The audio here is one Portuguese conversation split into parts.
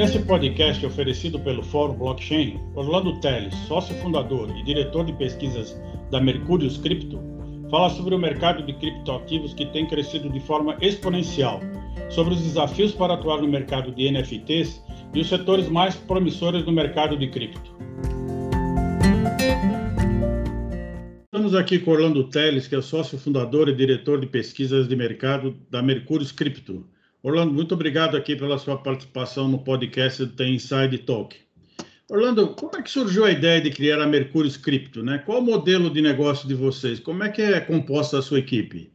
Nesse podcast oferecido pelo Fórum Blockchain, Orlando Teles, sócio fundador e diretor de pesquisas da Mercúrios Cripto, fala sobre o mercado de criptoativos que tem crescido de forma exponencial, sobre os desafios para atuar no mercado de NFTs e os setores mais promissores do mercado de cripto. Estamos aqui com Orlando Teles, que é sócio fundador e diretor de pesquisas de mercado da Mercúrios Cripto. Orlando, muito obrigado aqui pela sua participação no podcast do Tem Inside Talk. Orlando, como é que surgiu a ideia de criar a Mercúrio Cripto? Né? Qual o modelo de negócio de vocês? Como é que é composta a sua equipe?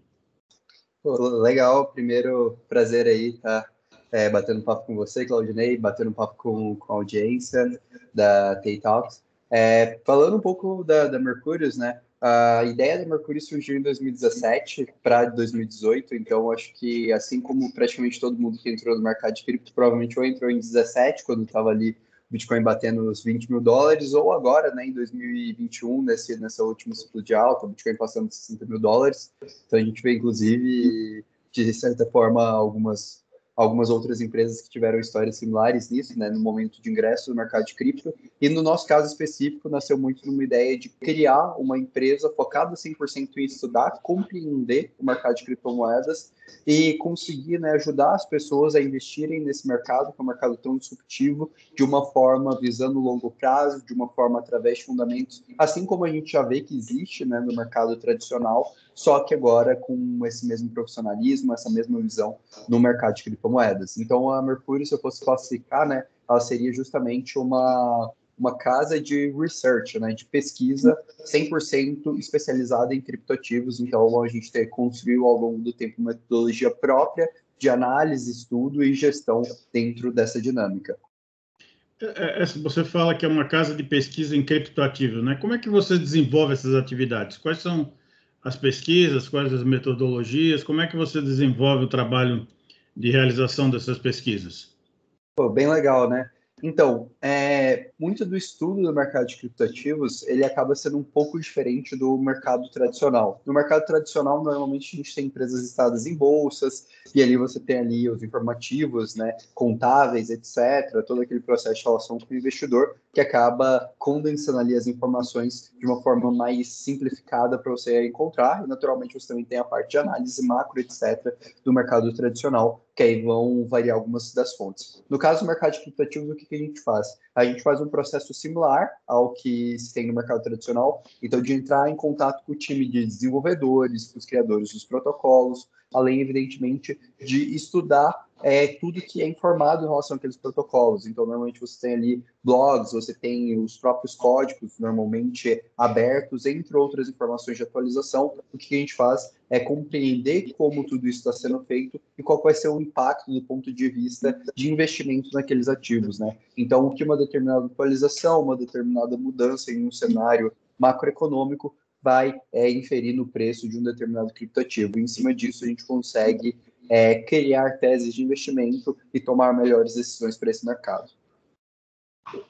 legal, primeiro prazer aí estar tá, é, batendo papo com você, Claudinei, batendo papo com, com a audiência da Tay Talks. É, falando um pouco da, da Mercúrios, né? A ideia da Mercury surgiu em 2017 para 2018, então acho que assim como praticamente todo mundo que entrou no mercado de cripto provavelmente ou entrou em 17, quando estava ali o Bitcoin batendo os 20 mil dólares, ou agora, né, em 2021, nesse, nessa última ciclo de alta, o Bitcoin passando de 60 mil dólares. Então a gente vê, inclusive, de certa forma, algumas algumas outras empresas que tiveram histórias similares nisso, né, no momento de ingresso no mercado de cripto. E no nosso caso específico, nasceu muito numa ideia de criar uma empresa focada 100% em estudar, compreender o mercado de criptomoedas e conseguir né, ajudar as pessoas a investirem nesse mercado, que é um mercado tão disruptivo, de uma forma visando longo prazo, de uma forma através de fundamentos, assim como a gente já vê que existe né, no mercado tradicional, só que agora com esse mesmo profissionalismo, essa mesma visão no mercado de criptomoedas. Então, a Mercúrio, se eu fosse classificar, né, ela seria justamente uma uma casa de research, né, de pesquisa 100% especializada em criptoativos. Então, a gente construiu ao longo do tempo uma metodologia própria de análise, estudo e gestão dentro dessa dinâmica. É, é, você fala que é uma casa de pesquisa em criptoativos, né? Como é que você desenvolve essas atividades? Quais são as pesquisas, quais as metodologias? Como é que você desenvolve o trabalho de realização dessas pesquisas? Pô, bem legal, né? Então, é, muito do estudo do mercado de criptoativos, ele acaba sendo um pouco diferente do mercado tradicional. No mercado tradicional, normalmente a gente tem empresas listadas em bolsas, e ali você tem ali os informativos, né, contáveis, etc., todo aquele processo de relação com o investidor, que acaba condensando ali as informações de uma forma mais simplificada para você encontrar, e naturalmente você também tem a parte de análise macro, etc., do mercado tradicional, que aí vão variar algumas das fontes. No caso do mercado de criptoativos, o que, que a gente faz? A gente faz um processo similar ao que se tem no mercado tradicional, então de entrar em contato com o time de desenvolvedores, os criadores dos protocolos, além, evidentemente, de estudar é, tudo que é informado em relação àqueles protocolos. Então, normalmente você tem ali blogs, você tem os próprios códigos, normalmente abertos, entre outras informações de atualização. O que a gente faz é compreender como tudo isso está sendo feito e qual vai ser o impacto do ponto de vista de investimento naqueles ativos, né? Então, o que uma determinada atualização, uma determinada mudança em um cenário macroeconômico vai é, inferir no preço de um determinado criptoativo. E, em cima disso, a gente consegue é, criar teses de investimento e tomar melhores decisões para esse mercado.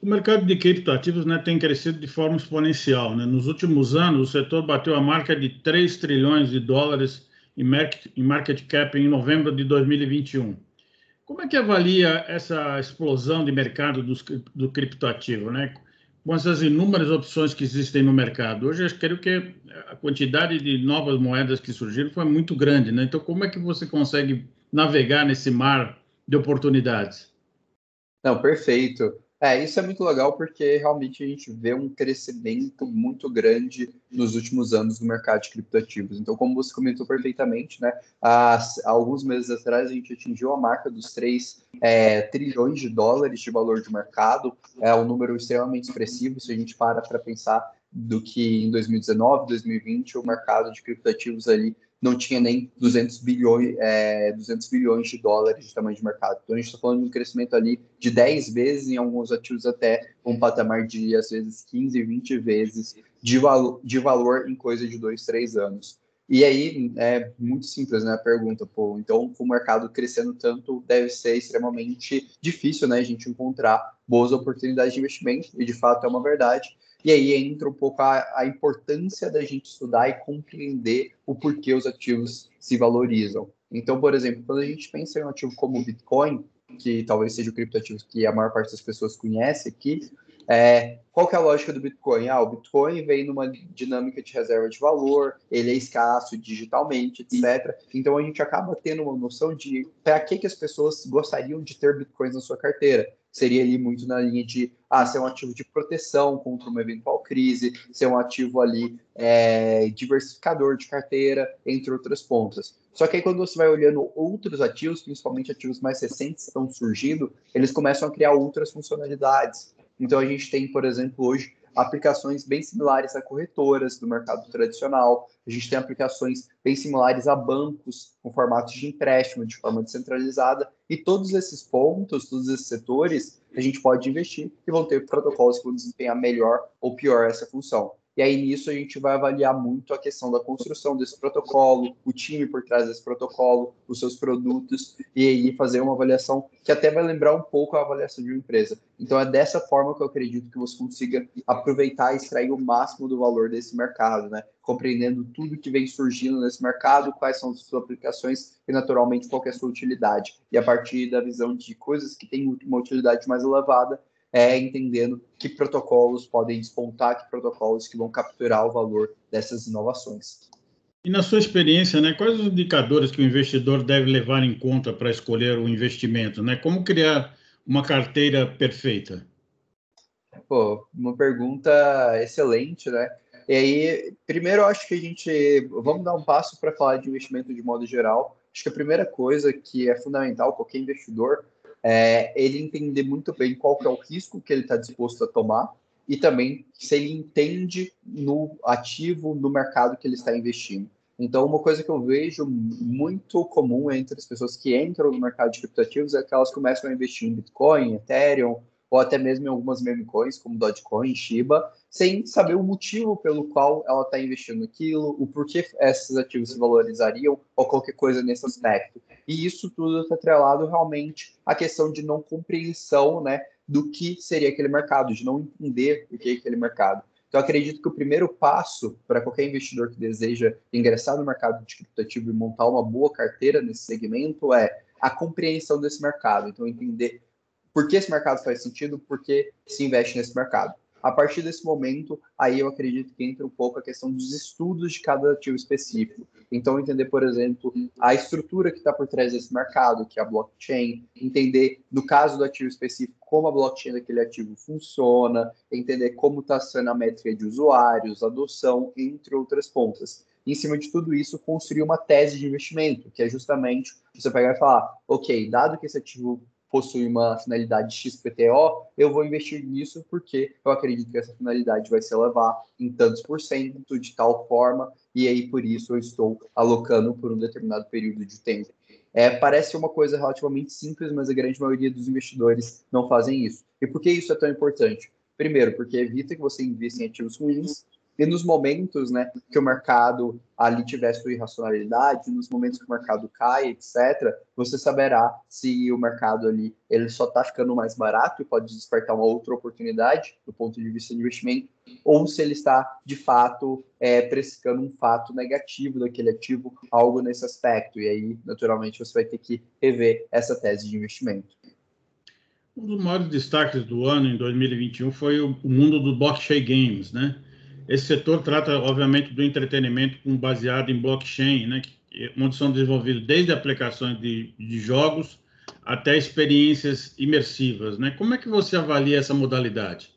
O mercado de criptoativos né, tem crescido de forma exponencial. Né? Nos últimos anos, o setor bateu a marca de 3 trilhões de dólares em market, cap em novembro de 2021. Como é que avalia essa explosão de mercado dos, do criptoativo? Né? Com essas inúmeras opções que existem no mercado. Hoje, eu creio que a quantidade de novas moedas que surgiram foi muito grande, né? Então, como é que você consegue navegar nesse mar de oportunidades? Não, perfeito. É, isso é muito legal porque realmente a gente vê um crescimento muito grande nos últimos anos no mercado de criptoativos. Então, como você comentou perfeitamente, né, há, alguns meses atrás a gente atingiu a marca dos 3 é, trilhões de dólares de valor de mercado. É um número extremamente expressivo se a gente para para pensar do que em 2019, 2020 o mercado de criptoativos ali não tinha nem 200 bilhões, é, 200 bilhões de dólares de tamanho de mercado. Então a gente está falando de um crescimento ali de 10 vezes, em alguns ativos até um patamar de às vezes 15, 20 vezes de, valo, de valor em coisa de 2, 3 anos. E aí é muito simples né, a pergunta, pô, então o mercado crescendo tanto deve ser extremamente difícil né, a gente encontrar boas oportunidades de investimento, e de fato é uma verdade. E aí entra um pouco a, a importância da gente estudar e compreender o porquê os ativos se valorizam. Então, por exemplo, quando a gente pensa em um ativo como o Bitcoin, que talvez seja o criptoativo que a maior parte das pessoas conhece aqui, é, qual que é a lógica do Bitcoin? Ah, o Bitcoin vem numa dinâmica de reserva de valor, ele é escasso digitalmente, etc. Então a gente acaba tendo uma noção de para que, que as pessoas gostariam de ter Bitcoins na sua carteira. Seria ali muito na linha de ah, ser um ativo de proteção contra uma eventual crise, ser um ativo ali é, diversificador de carteira, entre outras pontas. Só que aí quando você vai olhando outros ativos, principalmente ativos mais recentes que estão surgindo, eles começam a criar outras funcionalidades. Então, a gente tem, por exemplo, hoje aplicações bem similares a corretoras do mercado tradicional. A gente tem aplicações bem similares a bancos com formatos de empréstimo de forma descentralizada. E todos esses pontos, todos esses setores, a gente pode investir e vão ter protocolos que vão desempenhar melhor ou pior essa função. E aí nisso a gente vai avaliar muito a questão da construção desse protocolo, o time por trás desse protocolo, os seus produtos, e aí fazer uma avaliação que até vai lembrar um pouco a avaliação de uma empresa. Então é dessa forma que eu acredito que você consiga aproveitar e extrair o máximo do valor desse mercado, né? Compreendendo tudo que vem surgindo nesse mercado, quais são as suas aplicações e naturalmente qual é a sua utilidade. E a partir da visão de coisas que têm uma utilidade mais elevada, é entendendo que protocolos podem despontar, que protocolos que vão capturar o valor dessas inovações. E na sua experiência, né, quais os indicadores que o investidor deve levar em conta para escolher o investimento? Né? Como criar uma carteira perfeita? Pô, uma pergunta excelente, né? E aí, primeiro, eu acho que a gente vamos dar um passo para falar de investimento de modo geral. Acho que a primeira coisa que é fundamental qualquer investidor é ele entender muito bem qual que é o risco que ele está disposto a tomar e também se ele entende no ativo, no mercado que ele está investindo. Então, uma coisa que eu vejo muito comum entre as pessoas que entram no mercado de criptoativos é que elas começam a investir em Bitcoin, Ethereum, ou até mesmo em algumas meme coins, como Dogecoin, Shiba, sem saber o motivo pelo qual ela está investindo naquilo, o porquê esses ativos se valorizariam, ou qualquer coisa nesse aspecto. E isso tudo está atrelado realmente à questão de não compreensão né, do que seria aquele mercado, de não entender o que é aquele mercado. Então, acredito que o primeiro passo para qualquer investidor que deseja ingressar no mercado de criptoativo e montar uma boa carteira nesse segmento é a compreensão desse mercado. Então, entender por que esse mercado faz sentido, por que se investe nesse mercado. A partir desse momento, aí eu acredito que entra um pouco a questão dos estudos de cada ativo específico. Então, entender, por exemplo, a estrutura que está por trás desse mercado, que é a blockchain, entender, no caso do ativo específico, como a blockchain daquele ativo funciona, entender como está sendo a métrica de usuários, adoção, entre outras pontas. Em cima de tudo isso, construir uma tese de investimento, que é justamente você pegar e falar, ok, dado que esse ativo possui uma finalidade XPTO, eu vou investir nisso porque eu acredito que essa finalidade vai se elevar em tantos por cento, de tal forma, e aí por isso eu estou alocando por um determinado período de tempo. É, parece uma coisa relativamente simples, mas a grande maioria dos investidores não fazem isso. E por que isso é tão importante? Primeiro, porque evita que você invista em ativos ruins, e nos momentos né, que o mercado ali tiver sua irracionalidade, nos momentos que o mercado cai, etc., você saberá se o mercado ali ele só está ficando mais barato e pode despertar uma outra oportunidade do ponto de vista de investimento, ou se ele está, de fato, é, precificando um fato negativo daquele ativo, algo nesse aspecto. E aí, naturalmente, você vai ter que rever essa tese de investimento. Um dos maiores destaques do ano, em 2021, foi o mundo do blockchain games, né? Esse setor trata, obviamente, do entretenimento baseado em blockchain, né, onde são desenvolvidos desde aplicações de, de jogos até experiências imersivas. Né? Como é que você avalia essa modalidade?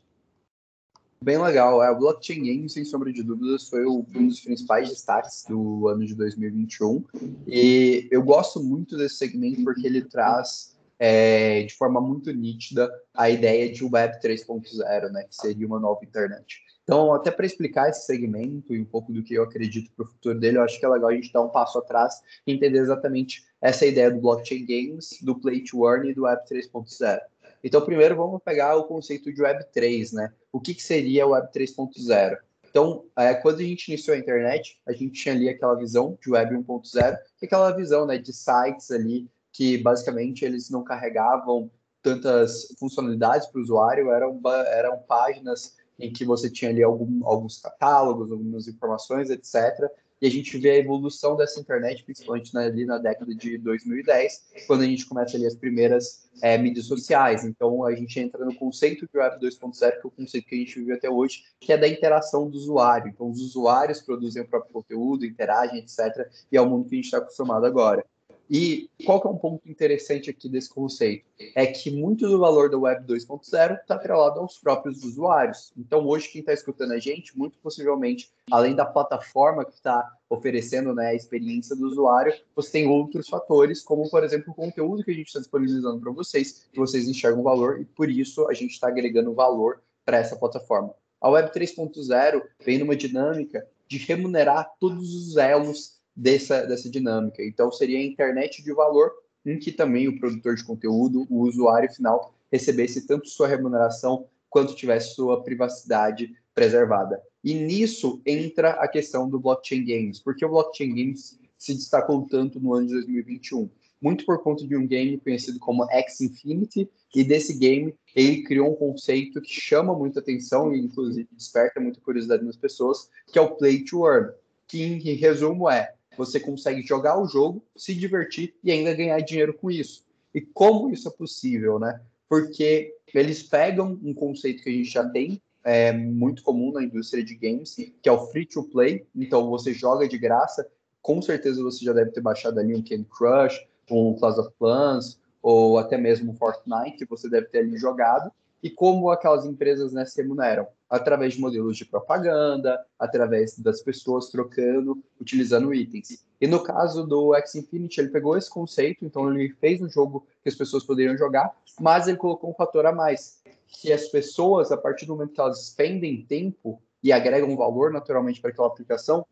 Bem legal. É, o Blockchain Game, sem sombra de dúvidas, foi um dos principais destaques do ano de 2021. E eu gosto muito desse segmento porque ele traz é, de forma muito nítida a ideia de Web 3.0, né, que seria uma nova internet. Então, até para explicar esse segmento e um pouco do que eu acredito para o futuro dele, eu acho que é legal a gente dar um passo atrás e entender exatamente essa ideia do blockchain games, do play to earn e do Web 3.0. Então, primeiro vamos pegar o conceito de Web 3, né? O que, que seria o Web 3.0? Então, é, quando a gente iniciou a internet, a gente tinha ali aquela visão de Web 1.0, que aquela visão né, de sites ali que basicamente eles não carregavam tantas funcionalidades para o usuário, eram, eram páginas em que você tinha ali algum, alguns catálogos, algumas informações, etc. e a gente vê a evolução dessa internet, principalmente ali na década de 2010, quando a gente começa ali as primeiras é, mídias sociais. Então, a gente entra no conceito de Web 2.0, que é o conceito que a gente vive até hoje, que é da interação do usuário. Então, os usuários produzem o próprio conteúdo, interagem, etc., e é o mundo que a gente está acostumado agora. E qual que é um ponto interessante aqui desse conceito? É que muito do valor da Web 2.0 está atrelado aos próprios usuários. Então, hoje, quem está escutando a gente, muito possivelmente, além da plataforma que está oferecendo né, a experiência do usuário, você tem outros fatores, como, por exemplo, o conteúdo que a gente está disponibilizando para vocês, que vocês enxergam valor, e por isso a gente está agregando valor para essa plataforma. A Web 3.0 vem numa dinâmica de remunerar todos os elos dessa, dessa dinâmica. Então, seria a internet de valor em que também o produtor de conteúdo, o usuário final, recebesse tanto sua remuneração quanto tivesse sua privacidade preservada. E nisso entra a questão do blockchain games, porque o blockchain games se destacou tanto no ano de 2021, muito por conta de um game conhecido como X Infinity, e desse game ele criou um conceito que chama muita atenção e inclusive desperta muita curiosidade nas pessoas, que é o play to earn, que em resumo é você consegue jogar o jogo, se divertir e ainda ganhar dinheiro com isso. E como isso é possível, né? Porque eles pegam um conceito que a gente já tem, é muito comum na indústria de games, que é o free to play. Então você joga de graça. Com certeza você já deve ter baixado ali um Candy Crush, um Clash of Clans, ou até mesmo um Fortnite, você deve ter ali jogado e como aquelas empresas né, se remuneram? Através de modelos de propaganda, através das pessoas trocando, utilizando itens. E no caso do X Infinity, ele pegou esse conceito, então ele fez um jogo que as pessoas poderiam jogar, mas ele colocou um fator a mais, que as pessoas, a partir do momento que elas expendem tempo e agregam valor naturalmente para aquela aplicação,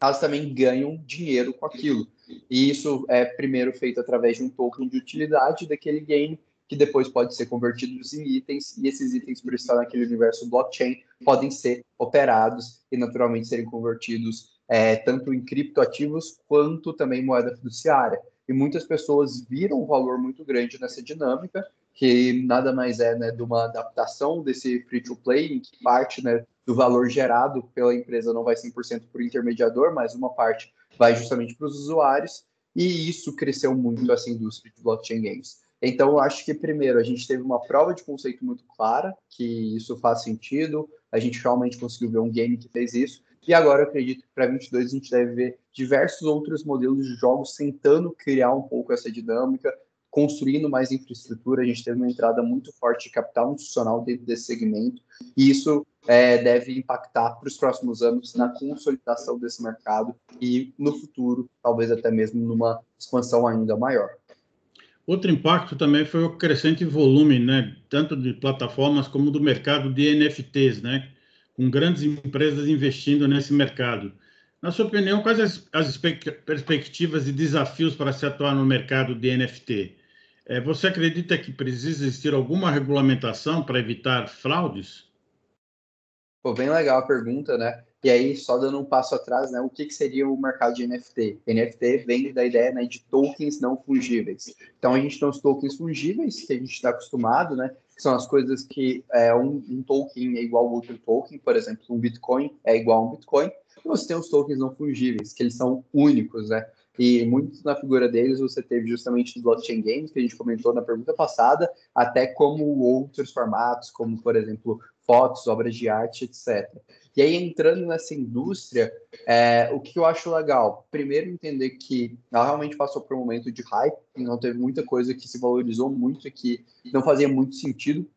elas também ganham dinheiro com aquilo. E isso é primeiro feito através de um token de utilidade daquele game que depois pode ser convertidos em itens, e esses itens, por estar naquele universo blockchain, podem ser operados e naturalmente serem convertidos é, tanto em criptoativos quanto também moeda fiduciária. E muitas pessoas viram um valor muito grande nessa dinâmica, que nada mais é né, de uma adaptação desse free-to-play, em que parte né, do valor gerado pela empresa não vai 100% por intermediador, mas uma parte vai justamente para os usuários, e isso cresceu muito essa indústria de blockchain games. Então, eu acho que, primeiro, a gente teve uma prova de conceito muito clara, que isso faz sentido, a gente realmente conseguiu ver um game que fez isso, e agora eu acredito que para 22 a gente deve ver diversos outros modelos de jogos tentando criar um pouco essa dinâmica, construindo mais infraestrutura. A gente teve uma entrada muito forte de capital institucional dentro desse segmento, e isso é, deve impactar para os próximos anos na consolidação desse mercado e no futuro, talvez até mesmo numa expansão ainda maior. Outro impacto também foi o crescente volume, né, tanto de plataformas como do mercado de NFTs, né, com grandes empresas investindo nesse mercado. Na sua opinião, quais as, as perspectivas e desafios para se atuar no mercado de NFT? É, você acredita que precisa existir alguma regulamentação para evitar fraudes? Pô, bem legal a pergunta, né? E aí, só dando um passo atrás, né, o que, que seria o mercado de NFT? NFT vem da ideia né, de tokens não fungíveis. Então, a gente tem os tokens fungíveis, que a gente está acostumado, né, que são as coisas que é, um, um token é igual a outro token, por exemplo, um Bitcoin é igual a um Bitcoin, e você tem os tokens não fungíveis, que eles são únicos, né? E muito na figura deles você teve justamente os blockchain games, que a gente comentou na pergunta passada, até como outros formatos, como, por exemplo, fotos, obras de arte, etc. E aí, entrando nessa indústria, é, o que eu acho legal? Primeiro, entender que ela realmente passou por um momento de hype, não teve muita coisa que se valorizou muito, que não fazia muito sentido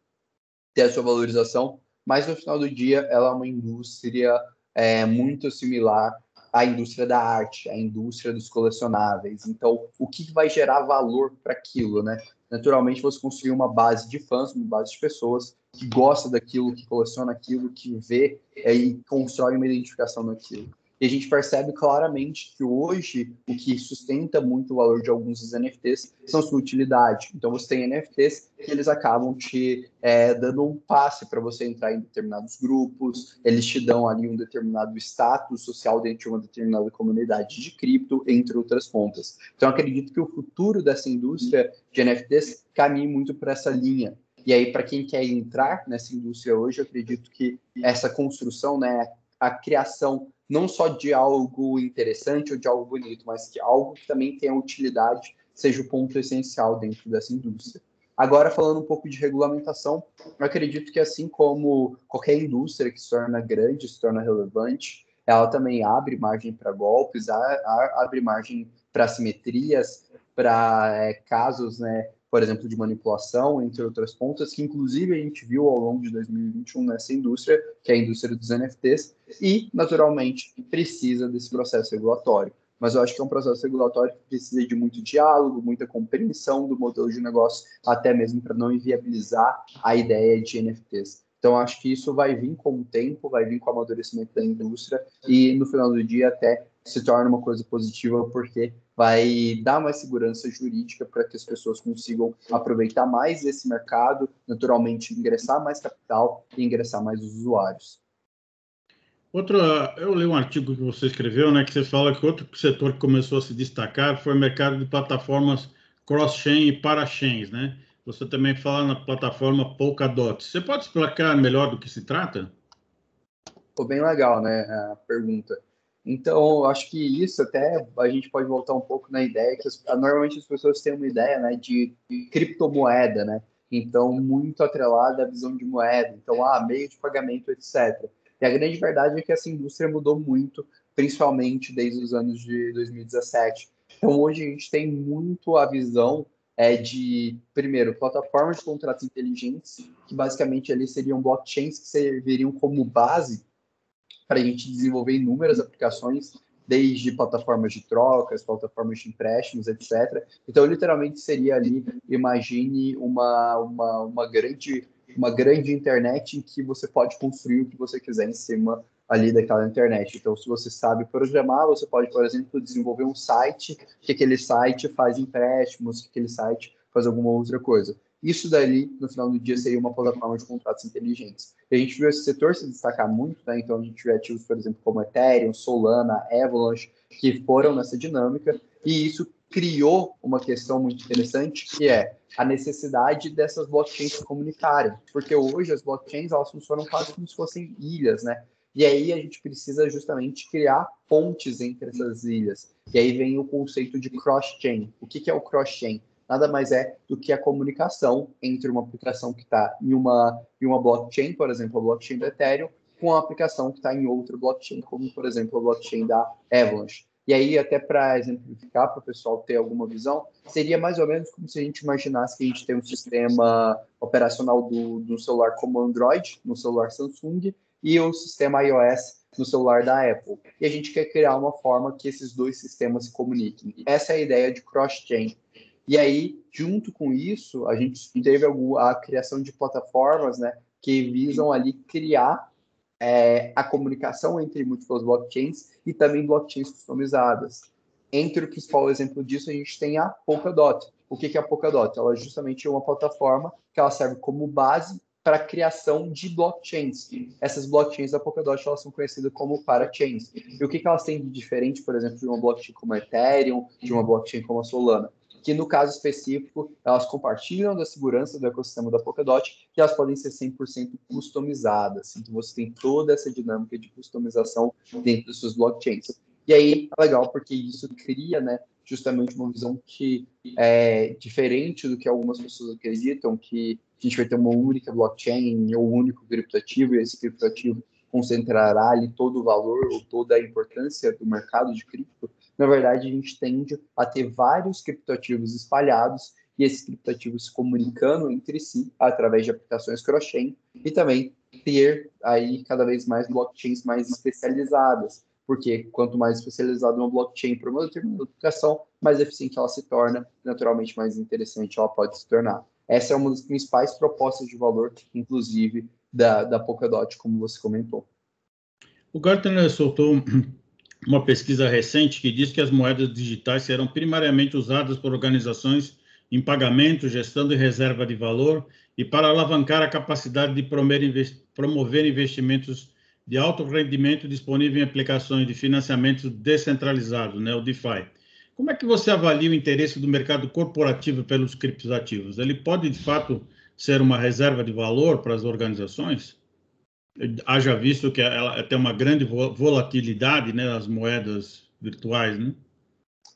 ter a sua valorização, mas no final do dia, ela é uma indústria é, muito similar à indústria da arte, à indústria dos colecionáveis. Então, o que vai gerar valor para aquilo, né? Naturalmente, você construir uma base de fãs, uma base de pessoas que gosta daquilo, que coleciona aquilo, que vê é, e constrói uma identificação naquilo. E a gente percebe claramente que hoje o que sustenta muito o valor de alguns dos NFTs são sua utilidade. Então você tem NFTs que eles acabam te é, dando um passe para você entrar em determinados grupos, eles te dão ali um determinado status social dentro de uma determinada comunidade de cripto, entre outras pontas. Então acredito que o futuro dessa indústria de NFTs caminhe muito para essa linha e aí, para quem quer entrar nessa indústria hoje, eu acredito que essa construção, né, a criação não só de algo interessante ou de algo bonito, mas que algo que também tenha utilidade seja o ponto essencial dentro dessa indústria. Agora, falando um pouco de regulamentação, eu acredito que assim como qualquer indústria que se torna grande, se torna relevante, ela também abre margem para golpes, abre margem para simetrias, para é, casos, né, por exemplo, de manipulação, entre outras pontas, que inclusive a gente viu ao longo de 2021 nessa indústria, que é a indústria dos NFTs, e, naturalmente, precisa desse processo regulatório mas eu acho que é um processo regulatório que precisa de muito diálogo, muita compreensão do modelo de negócio, até mesmo para não inviabilizar a ideia de NFTs. Então, acho que isso vai vir com o tempo, vai vir com o amadurecimento da indústria e, no final do dia, até se torna uma coisa positiva, porque vai dar mais segurança jurídica para que as pessoas consigam aproveitar mais esse mercado, naturalmente ingressar mais capital e ingressar mais usuários. Outra, eu li um artigo que você escreveu, né, que você fala que outro setor que começou a se destacar foi o mercado de plataformas cross-chain e para-chains, né? Você também fala na plataforma Polkadot. Você pode explicar melhor do que se trata? Ficou bem legal, né, a pergunta. Então, acho que isso até a gente pode voltar um pouco na ideia que as, normalmente as pessoas têm uma ideia, né, de criptomoeda, né? Então, muito atrelada à visão de moeda. Então, ah, meio de pagamento, etc. E a grande verdade é que essa indústria mudou muito, principalmente desde os anos de 2017. Então, hoje a gente tem muito a visão é, de, primeiro, plataformas de contratos inteligentes, que basicamente ali seriam blockchains que serviriam como base para a gente desenvolver inúmeras aplicações, desde plataformas de trocas, plataformas de empréstimos, etc. Então, literalmente seria ali, imagine uma, uma, uma grande uma grande internet em que você pode construir o que você quiser em cima ali daquela internet. Então, se você sabe programar, você pode, por exemplo, desenvolver um site que aquele site faz empréstimos, que aquele site faz alguma outra coisa. Isso dali, no final do dia, seria uma plataforma de contratos inteligentes. E a gente viu esse setor se destacar muito, né? Então, a gente viu ativos, por exemplo, como Ethereum, Solana, Avalanche, que foram nessa dinâmica, e isso criou uma questão muito interessante, que é a necessidade dessas blockchains se comunicarem, porque hoje as blockchains elas funcionam quase como se fossem ilhas, né? E aí a gente precisa justamente criar pontes entre essas ilhas. E aí vem o conceito de cross-chain. O que, que é o cross-chain? Nada mais é do que a comunicação entre uma aplicação que está em uma, em uma blockchain, por exemplo, a blockchain do Ethereum, com a aplicação que está em outra blockchain, como, por exemplo, a blockchain da Avalanche. E aí, até para exemplificar, para o pessoal ter alguma visão, seria mais ou menos como se a gente imaginasse que a gente tem um sistema operacional do, do celular como Android, no celular Samsung, e o sistema iOS no celular da Apple. E a gente quer criar uma forma que esses dois sistemas se comuniquem. Essa é a ideia de cross-chain. E aí, junto com isso, a gente teve a criação de plataformas né, que visam ali criar é, a comunicação entre múltiplas blockchains e também blockchains customizadas. Entre o principal exemplo disso, a gente tem a Polkadot. O que é a Polkadot? Ela é justamente uma plataforma que ela serve como base para a criação de blockchains. Essas blockchains da Polkadot elas são conhecidas como parachains. E o que, que elas têm de diferente, por exemplo, de uma blockchain como a Ethereum, de uma blockchain como a Solana? Que no caso específico, elas compartilham da segurança do ecossistema da Polkadot e elas podem ser 100% customizadas. Então, você tem toda essa dinâmica de customização dentro dos seus blockchains. E aí, é legal porque isso cria, né, justamente uma visão que é diferente do que algumas pessoas acreditam, que a gente vai ter uma única blockchain ou um único criptoativo, e esse criptoativo concentrará ali todo o valor ou toda a importância do mercado de cripto na verdade, a gente tende a ter vários criptoativos espalhados e esses criptoativos se comunicando entre si através de aplicações cross-chain e também ter aí cada vez mais blockchains mais especializadas, porque quanto mais especializada uma blockchain para uma determinada aplicação, mais eficiente ela se torna, naturalmente mais interessante ela pode se tornar. Essa é uma das principais propostas de valor, inclusive, da, da Polkadot, como você comentou. O Gartner soltou uma pesquisa recente que diz que as moedas digitais serão primariamente usadas por organizações em pagamento, gestão e reserva de valor e para alavancar a capacidade de promover investimentos de alto rendimento disponível em aplicações de financiamento descentralizado, né, o DeFi. Como é que você avalia o interesse do mercado corporativo pelos criptoativos? Ele pode, de fato, ser uma reserva de valor para as organizações? Haja visto que ela tem uma grande volatilidade, né, as moedas virtuais, né?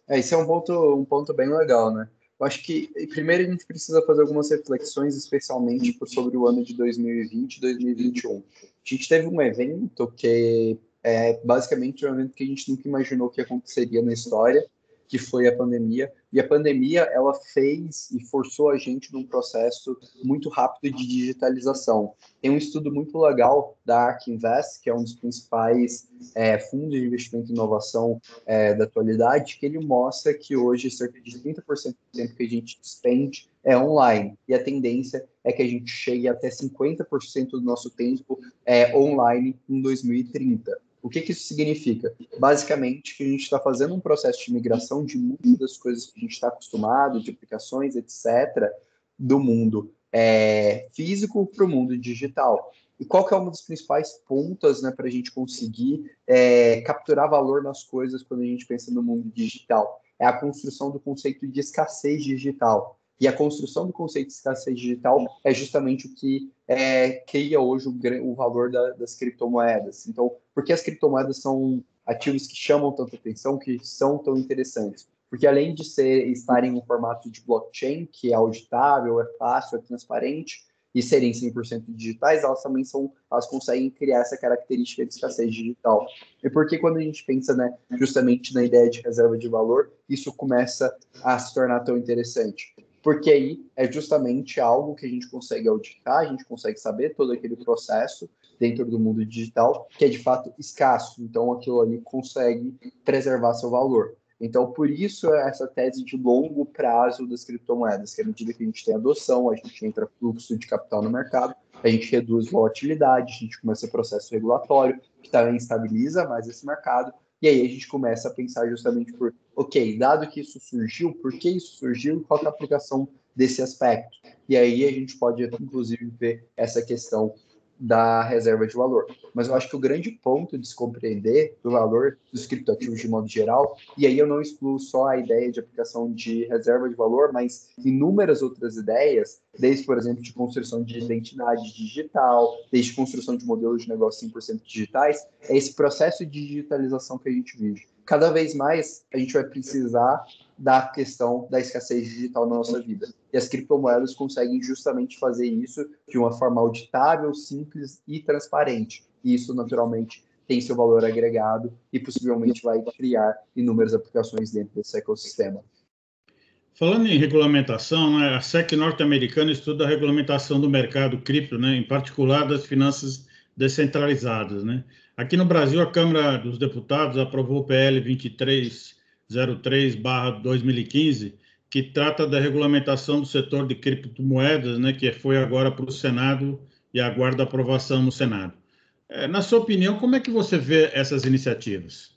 É, esse é um ponto, um ponto bem legal, né? Eu acho que primeiro a gente precisa fazer algumas reflexões, especialmente sobre o ano de 2020 e 2021. A gente teve um evento que é basicamente um evento que a gente nunca imaginou que aconteceria na história, que foi a pandemia. E a pandemia, ela fez e forçou a gente num processo muito rápido de digitalização. Tem um estudo muito legal da ARK Invest, que é um dos principais é, fundos de investimento em inovação é, da atualidade, que ele mostra que hoje cerca de 30% do tempo que a gente despende é online. E a tendência é que a gente chegue até 50% do nosso tempo é, online em 2030. O que, que isso significa? Basicamente, que a gente está fazendo um processo de migração de muitas das coisas que a gente está acostumado, de aplicações, etc., do mundo é, físico para o mundo digital. E qual que é uma das principais pontas né, para a gente conseguir é, capturar valor nas coisas quando a gente pensa no mundo digital? É a construção do conceito de escassez digital. E a construção do conceito de escassez digital é justamente o que é, cria hoje o, o valor da, das criptomoedas. Então, por que as criptomoedas são ativos que chamam tanta atenção, que são tão interessantes? Porque além de ser, estarem no formato de blockchain, que é auditável, é fácil, é transparente, e serem 100% digitais, elas também são, elas conseguem criar essa característica de escassez digital. E porque quando a gente pensa, né, justamente na ideia de reserva de valor, isso começa a se tornar tão interessante? Porque aí é justamente algo que a gente consegue auditar, a gente consegue saber todo aquele processo dentro do mundo digital que é de fato escasso, então aquilo ali consegue preservar seu valor. Então, por isso, essa tese de longo prazo das criptomoedas, que à medida que a gente tem adoção, a gente entra fluxo de capital no mercado, a gente reduz volatilidade, a gente começa o processo regulatório, que também estabiliza mais esse mercado, e aí a gente começa a pensar justamente por, ok, dado que isso surgiu, por que isso surgiu, qual é a aplicação desse aspecto? E aí a gente pode, inclusive, ver essa questão da reserva de valor. Mas eu acho que o grande ponto de se compreender do valor dos criptoativos de modo geral, e aí eu não excluo só a ideia de aplicação de reserva de valor, mas inúmeras outras ideias, desde, por exemplo, de construção de identidade digital, desde construção de modelos de negócio 100% digitais, é esse processo de digitalização que a gente vive. Cada vez mais a gente vai precisar da questão da escassez digital na nossa vida. E as criptomoedas conseguem justamente fazer isso de uma forma auditável, simples e transparente. E isso, naturalmente, tem seu valor agregado e possivelmente vai criar inúmeras aplicações dentro desse ecossistema. Falando em regulamentação, né, a SEC norte-americana estuda a regulamentação do mercado cripto, né, em particular das finanças descentralizadas. Né? Aqui no Brasil, a Câmara dos Deputados aprovou o PL 2303-2015, que trata da regulamentação do setor de criptomoedas, né, que foi agora para o Senado e aguarda aprovação no Senado. É, na sua opinião, como é que você vê essas iniciativas?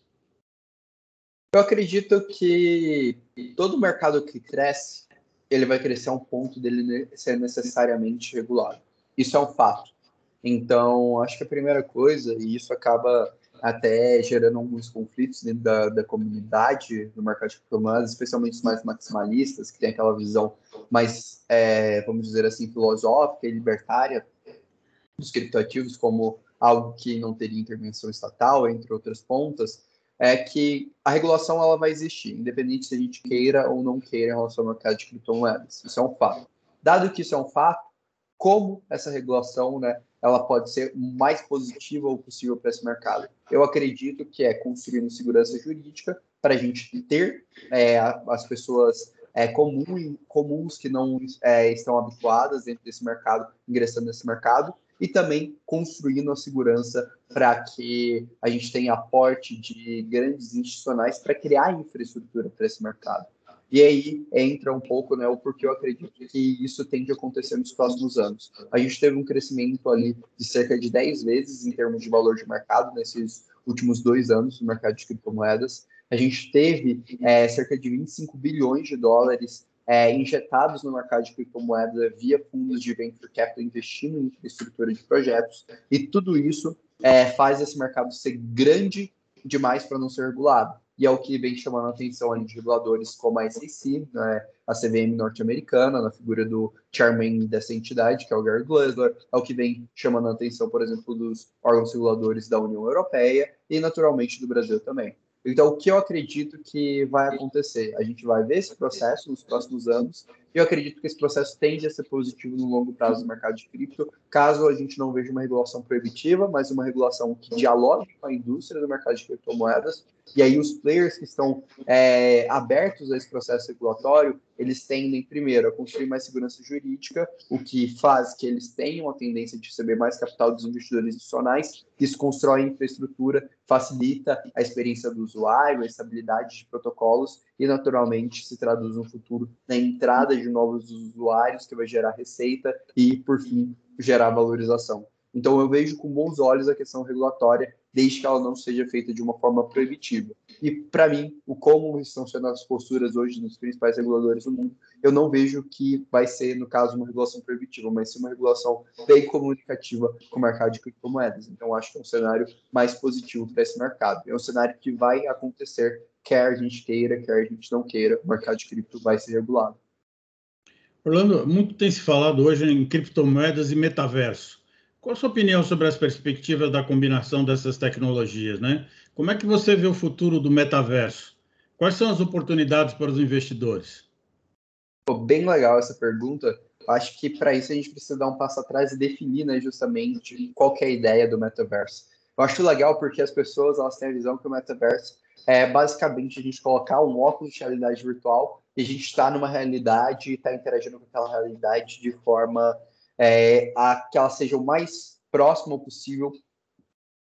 Eu acredito que todo mercado que cresce, ele vai crescer a um ponto dele ser necessariamente regulado. Isso é um fato. Então, acho que a primeira coisa, e isso acaba até gerando alguns conflitos dentro da, da comunidade do mercado de criptomoedas, especialmente os mais maximalistas, que tem aquela visão mais, é, vamos dizer assim, filosófica e libertária dos criptoativos como algo que não teria intervenção estatal, entre outras pontas, é que a regulação ela vai existir, independente se a gente queira ou não queira em relação ao mercado de criptomoedas. Isso é um fato. Dado que isso é um fato, como essa regulação, né, ela pode ser mais positiva possível para esse mercado. Eu acredito que é construindo segurança jurídica para a gente ter é, as pessoas é, comum, comuns que não é, estão habituadas dentro desse mercado, ingressando nesse mercado, e também construindo a segurança para que a gente tenha aporte de grandes institucionais para criar infraestrutura para esse mercado. E aí entra um pouco né, o porquê eu acredito que isso tende a acontecer nos próximos anos. A gente teve um crescimento ali de cerca de 10 vezes em termos de valor de mercado nesses últimos dois anos no mercado de criptomoedas. A gente teve é, cerca de 25 bilhões de dólares é, injetados no mercado de criptomoedas via fundos de venture capital investindo em infraestrutura de projetos. E tudo isso é, faz esse mercado ser grande demais para não ser regulado. E é o que vem chamando a atenção ali de reguladores como a SEC, né, a CVM norte-americana, na figura do chairman dessa entidade, que é o Gary Gensler, é o que vem chamando a atenção, por exemplo, dos órgãos reguladores da União Europeia e, naturalmente, do Brasil também. Então, o que eu acredito que vai acontecer? A gente vai ver esse processo nos próximos anos. Eu acredito que esse processo tende a ser positivo no longo prazo do mercado de cripto, caso a gente não veja uma regulação proibitiva, mas uma regulação que dialogue com a indústria do mercado de criptomoedas. E aí, os players que estão é, abertos a esse processo regulatório, eles tendem, primeiro, a construir mais segurança jurídica, o que faz que eles tenham a tendência de receber mais capital dos investidores institucionais. Isso constrói infraestrutura, facilita a experiência do usuário, a estabilidade de protocolos e, naturalmente, se traduz no futuro na entrada de novos usuários, que vai gerar receita e, por fim, gerar valorização. Então, eu vejo com bons olhos a questão regulatória, desde que ela não seja feita de uma forma proibitiva. E, para mim, o como estão sendo as posturas hoje dos principais reguladores do mundo, eu não vejo que vai ser, no caso, uma regulação proibitiva, mas sim uma regulação bem comunicativa com o mercado de criptomoedas. Então, acho que é um cenário mais positivo para esse mercado. É um cenário que vai acontecer, quer a gente queira, quer a gente não queira, o mercado de cripto vai ser regulado. Orlando, muito tem se falado hoje em criptomoedas e metaverso. Qual a sua opinião sobre as perspectivas da combinação dessas tecnologias, né? Como é que você vê o futuro do metaverso? Quais são as oportunidades para os investidores? bem legal essa pergunta. Acho que para isso a gente precisa dar um passo atrás e definir, né, justamente qual é a ideia do metaverso. Eu acho legal porque as pessoas elas têm a visão que o metaverso é basicamente a gente colocar um óculos de realidade virtual e a gente está numa realidade e está interagindo com aquela realidade de forma é, a que ela seja o mais próximo possível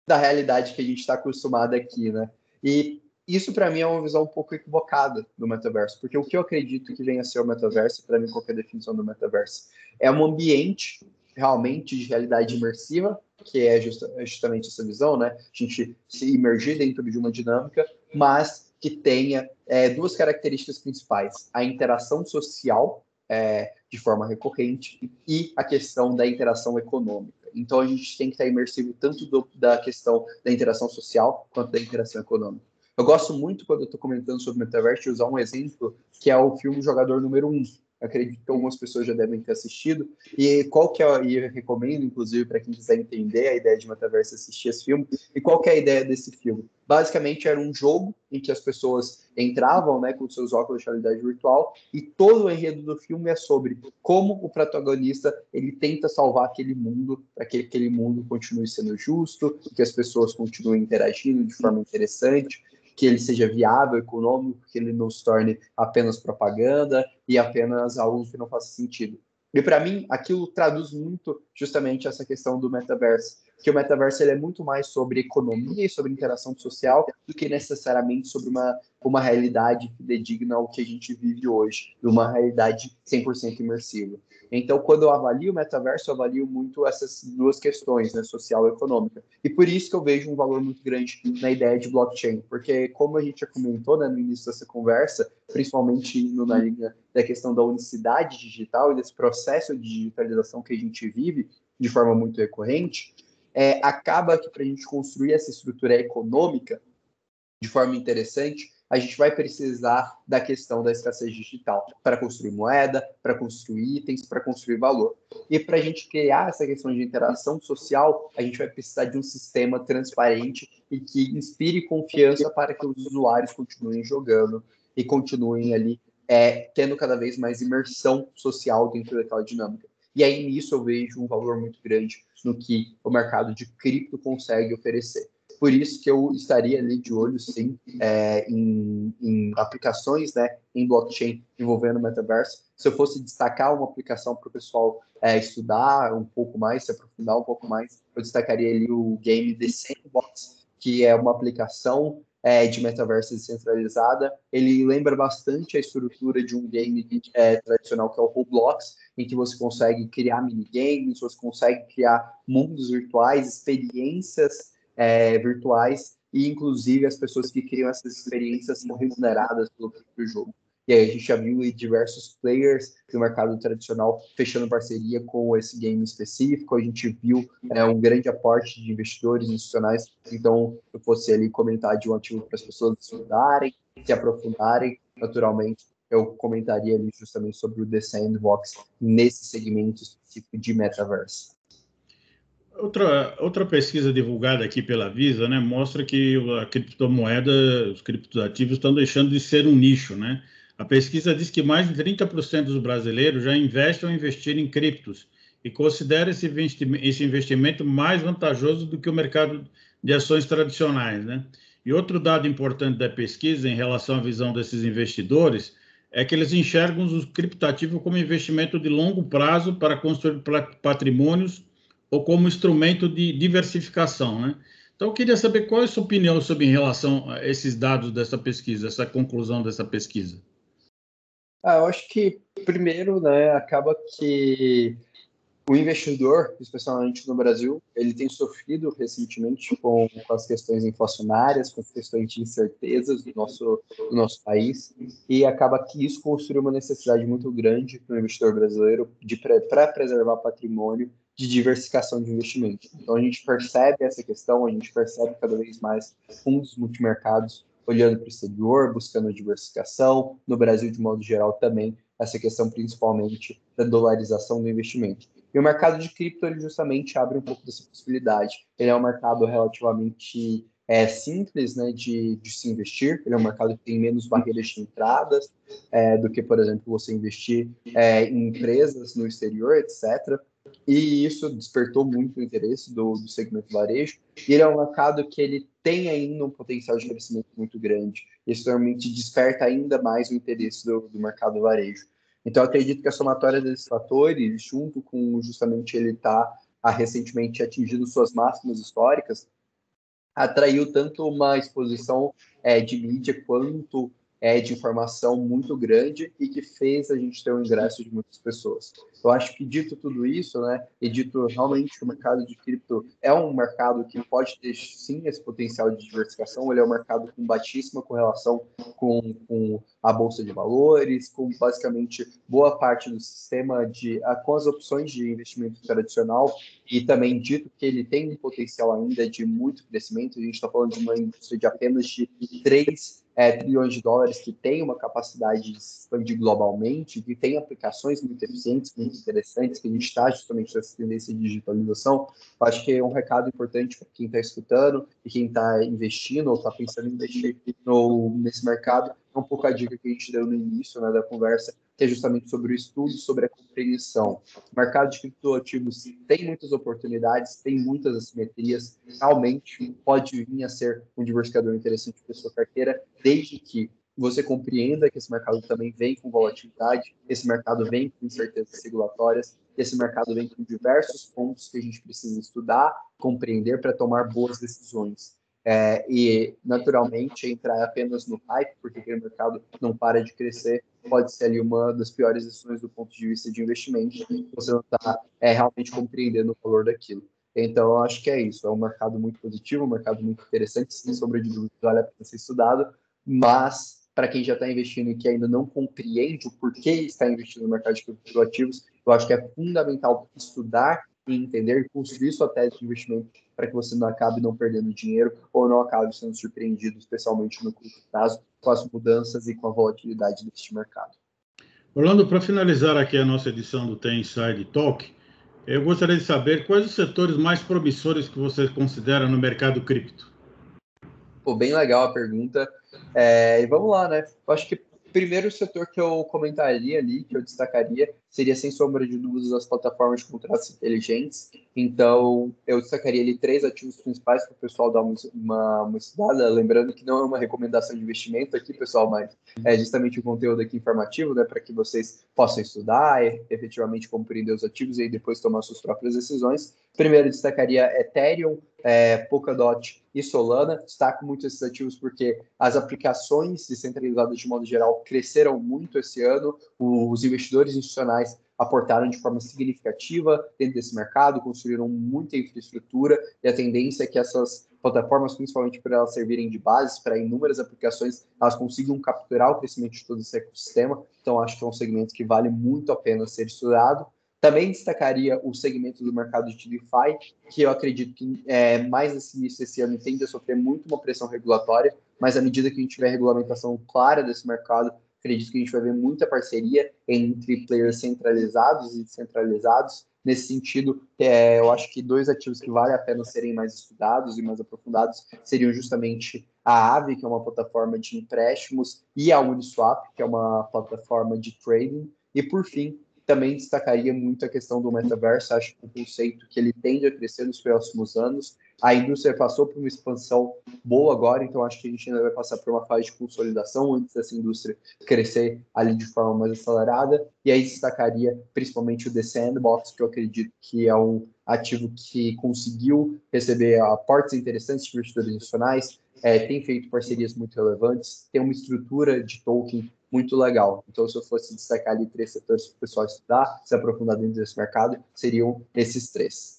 da realidade que a gente está acostumado aqui, né? E isso para mim é uma visão um pouco equivocada do metaverso, porque o que eu acredito que venha a ser o metaverso, para mim qualquer definição do metaverso, é um ambiente realmente de realidade imersiva, que é justa, justamente essa visão, né? A gente se imergir dentro de uma dinâmica, mas que tenha é, duas características principais: a interação social é, de forma recorrente e a questão da interação econômica. Então a gente tem que estar imersivo tanto do, da questão da interação social quanto da interação econômica. Eu gosto muito quando eu estou comentando sobre metaverso de usar um exemplo que é o filme Jogador Número 1, acredito que algumas pessoas já devem ter assistido. E qual que é, e eu recomendo, inclusive, para quem quiser entender a ideia de metaverso, assistir esse filme. E qual que é a ideia desse filme? Basicamente era um jogo em que as pessoas entravam, né, com seus óculos de realidade virtual, e todo o enredo do filme é sobre como o protagonista ele tenta salvar aquele mundo, para que aquele mundo continue sendo justo, que as pessoas continuem interagindo de forma interessante, que ele seja viável, econômico, que ele não se torne apenas propaganda e apenas algo que não faça sentido. E para mim, aquilo traduz muito justamente essa questão do metaverso, que o metaverso ele é muito mais sobre economia e sobre interação social do que necessariamente sobre uma, uma realidade fidedigna ao que a gente vive hoje, uma realidade 100% imersiva. Então, quando eu avalio o metaverso, eu avalio muito essas duas questões, né, social e econômica. E por isso que eu vejo um valor muito grande na ideia de blockchain, porque como a gente já comentou né, no início dessa conversa, principalmente no, na linha da questão da unicidade digital e desse processo de digitalização que a gente vive de forma muito recorrente, é, acaba que para a gente construir essa estrutura econômica de forma interessante, a gente vai precisar da questão da escassez digital para construir moeda, para construir itens, para construir valor. E para a gente criar essa questão de interação social, a gente vai precisar de um sistema transparente e que inspire confiança para que os usuários continuem jogando e continuem ali é, tendo cada vez mais imersão social dentro daquela dinâmica. E aí nisso eu vejo um valor muito grande no que o mercado de cripto consegue oferecer por isso que eu estaria ali de olho, sim, é, em, em, aplicações né, em blockchain envolvendo o metaverso. Se eu fosse destacar uma aplicação para o pessoal é, estudar um pouco mais, se aprofundar um pouco mais, eu destacaria ali o game The Sandbox, que é uma aplicação é, de metaverso descentralizada. Ele lembra bastante a estrutura de um game é, tradicional que é o Roblox, em que você consegue criar minigames, você consegue criar mundos virtuais, experiências é, virtuais e, inclusive, as pessoas que criam essas experiências são remuneradas pelo próprio jogo. E aí a gente já viu diversos players do mercado tradicional fechando parceria com esse game específico. A gente viu é, um grande aporte de investidores institucionais. Então, eu fosse ali comentar de um ativo para as pessoas estudarem, se aprofundarem, naturalmente, eu comentaria ali justamente sobre o The Sandbox nesse segmento específico de metaverse. Outra, outra pesquisa divulgada aqui pela Visa né, mostra que a criptomoeda, os criptoativos estão deixando de ser um nicho. Né? A pesquisa diz que mais de 30% dos brasileiros já investem ou investiram em criptos e considera esse investimento, esse investimento mais vantajoso do que o mercado de ações tradicionais. Né? E outro dado importante da pesquisa em relação à visão desses investidores é que eles enxergam os criptativos como investimento de longo prazo para construir patrimônios ou como instrumento de diversificação, né? Então, eu queria saber qual é a sua opinião sobre em relação a esses dados dessa pesquisa, essa conclusão dessa pesquisa. Ah, eu acho que, primeiro, né, acaba que o investidor, especialmente no Brasil, ele tem sofrido recentemente com, com, as questões inflacionárias, com as questões de incertezas do nosso, do nosso país, e acaba que isso construiu uma necessidade muito grande para o investidor brasileiro de para preservar patrimônio de diversificação de investimento. Então a gente percebe essa questão, a gente percebe cada vez mais fundos multimercados olhando para o exterior, buscando diversificação, no Brasil de modo geral também, essa questão principalmente da dolarização do investimento. E o mercado de cripto ele justamente abre um pouco dessa possibilidade. Ele é um mercado relativamente é, simples né, de, de se investir, ele é um mercado que tem menos barreiras de entradas é, do que, por exemplo, você investir é, em empresas no exterior, etc. E isso despertou muito o interesse do, do segmento varejo. E ele é um mercado que ele tem ainda um potencial de crescimento muito grande. Isso normalmente desperta ainda mais o interesse do, do mercado varejo. Então, acredito que a somatória desses fatores, junto com justamente ele estar tá, a, recentemente atingindo suas máximas históricas, atraiu tanto uma exposição é, de mídia quanto é, de informação muito grande e que fez a gente ter o ingresso de muitas pessoas. Eu acho que dito tudo isso, né, e dito realmente que o mercado de cripto é um mercado que pode ter sim esse potencial de diversificação, ele é um mercado com baixíssima correlação com, com a bolsa de valores, com basicamente boa parte do sistema de com as opções de investimento tradicional e também dito que ele tem um potencial ainda de muito crescimento. A gente está falando de uma indústria de apenas de 3 é, trilhões de dólares, que tem uma capacidade de expandir globalmente, que tem aplicações muito eficientes, muito interessantes, que a gente está justamente nessa tendência de digitalização. Eu acho que é um recado importante para quem está escutando e quem está investindo ou está pensando em investir no, nesse mercado. Um pouco a dica que a gente deu no início né, da conversa, que é justamente sobre o estudo, sobre a compreensão. O mercado de criptoativos tem muitas oportunidades, tem muitas assimetrias, realmente pode vir a ser um diversificador interessante para sua carteira, desde que você compreenda que esse mercado também vem com volatilidade, esse mercado vem com incertezas regulatórias, esse mercado vem com diversos pontos que a gente precisa estudar, compreender para tomar boas decisões. É, e, naturalmente, entrar apenas no hype, porque o mercado não para de crescer, pode ser ali uma das piores decisões do ponto de vista de investimento, você não está é, realmente compreendendo o valor daquilo. Então, eu acho que é isso. É um mercado muito positivo, um mercado muito interessante, sem sombra de dúvida, vale a pena ser estudado, mas para quem já está investindo e que ainda não compreende o porquê está investindo no mercado de criptoativos, eu acho que é fundamental estudar e entender e construir sua tese de investimento para que você não acabe não perdendo dinheiro ou não acabe sendo surpreendido, especialmente no curto prazo, com as mudanças e com a volatilidade deste mercado. Orlando, para finalizar aqui a nossa edição do Tem Inside Talk, eu gostaria de saber quais os setores mais promissores que você considera no mercado cripto. Pô, bem legal a pergunta. É, e vamos lá, né? Eu acho que primeiro setor que eu comentaria ali, que eu destacaria, seria sem sombra de dúvidas as plataformas de contratos inteligentes. Então, eu destacaria ali três ativos principais para o pessoal dar uma, uma, estudada. Lembrando que não é uma recomendação de investimento aqui, pessoal, mas é justamente o conteúdo aqui informativo, né, para que vocês possam estudar, e, efetivamente compreender os ativos e aí depois tomar suas próprias decisões. Primeiro, destacaria Ethereum, é, Polkadot e Solana. Destaco muito esses ativos porque as aplicações descentralizadas de modo geral cresceram muito esse ano. Os investidores institucionais aportaram de forma significativa dentro desse mercado, construíram muita infraestrutura e a tendência é que essas plataformas, principalmente por elas servirem de base para inúmeras aplicações, elas consigam capturar o crescimento de todo esse ecossistema. Então, acho que é um segmento que vale muito a pena ser estudado. Também destacaria o segmento do mercado de DeFi, que eu acredito que é, mais nesse início desse ano tende a sofrer muito uma pressão regulatória, mas à medida que a gente tiver regulamentação clara desse mercado, acredito que a gente vai ver muita parceria entre players centralizados e descentralizados. Nesse sentido, é, eu acho que dois ativos que vale a pena serem mais estudados e mais aprofundados seriam justamente a Aave, que é uma plataforma de empréstimos, e a Uniswap, que é uma plataforma de trading. E por fim, também destacaria muito a questão do metaverso, acho que é um conceito que ele tende a crescer nos próximos anos. A indústria passou por uma expansão boa agora, então acho que a gente ainda vai passar por uma fase de consolidação antes dessa indústria crescer ali de forma mais acelerada. E aí destacaria principalmente o The Sandbox, que eu acredito que é um ativo que conseguiu receber aportes interessantes de investidores nacionais, é, tem feito parcerias muito relevantes, tem uma estrutura de token muito legal. Então, se eu fosse destacar ali três setores para o pessoal estudar, se aprofundar dentro desse mercado, seriam esses três.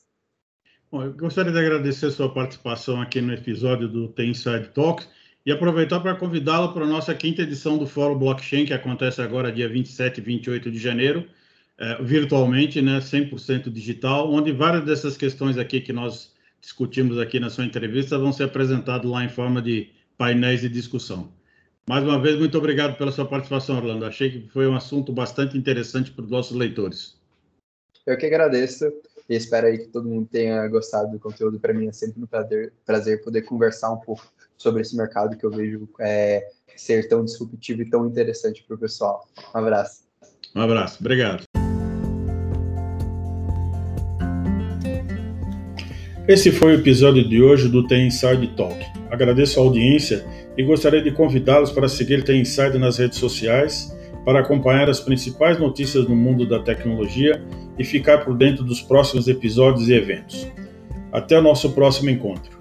Bom, eu gostaria de agradecer sua participação aqui no episódio do Tem Inside Talks e aproveitar para convidá-lo para a nossa quinta edição do Fórum Blockchain, que acontece agora dia 27 e 28 de janeiro, é, virtualmente, né, 100% digital, onde várias dessas questões aqui que nós discutimos aqui na sua entrevista vão ser apresentadas lá em forma de painéis de discussão. Mais uma vez, muito obrigado pela sua participação, Orlando. Achei que foi um assunto bastante interessante para os nossos leitores. Eu que agradeço e espero aí que todo mundo tenha gostado do conteúdo. Para mim é sempre um prazer, prazer poder conversar um pouco sobre esse mercado que eu vejo é, ser tão disruptivo e tão interessante para o pessoal. Um abraço. Um abraço. Obrigado. Esse foi o episódio de hoje do Tem Inside Talk. Agradeço a audiência e gostaria de convidá-los para seguir Tem Inside nas redes sociais para acompanhar as principais notícias no mundo da tecnologia e ficar por dentro dos próximos episódios e eventos. Até o nosso próximo encontro.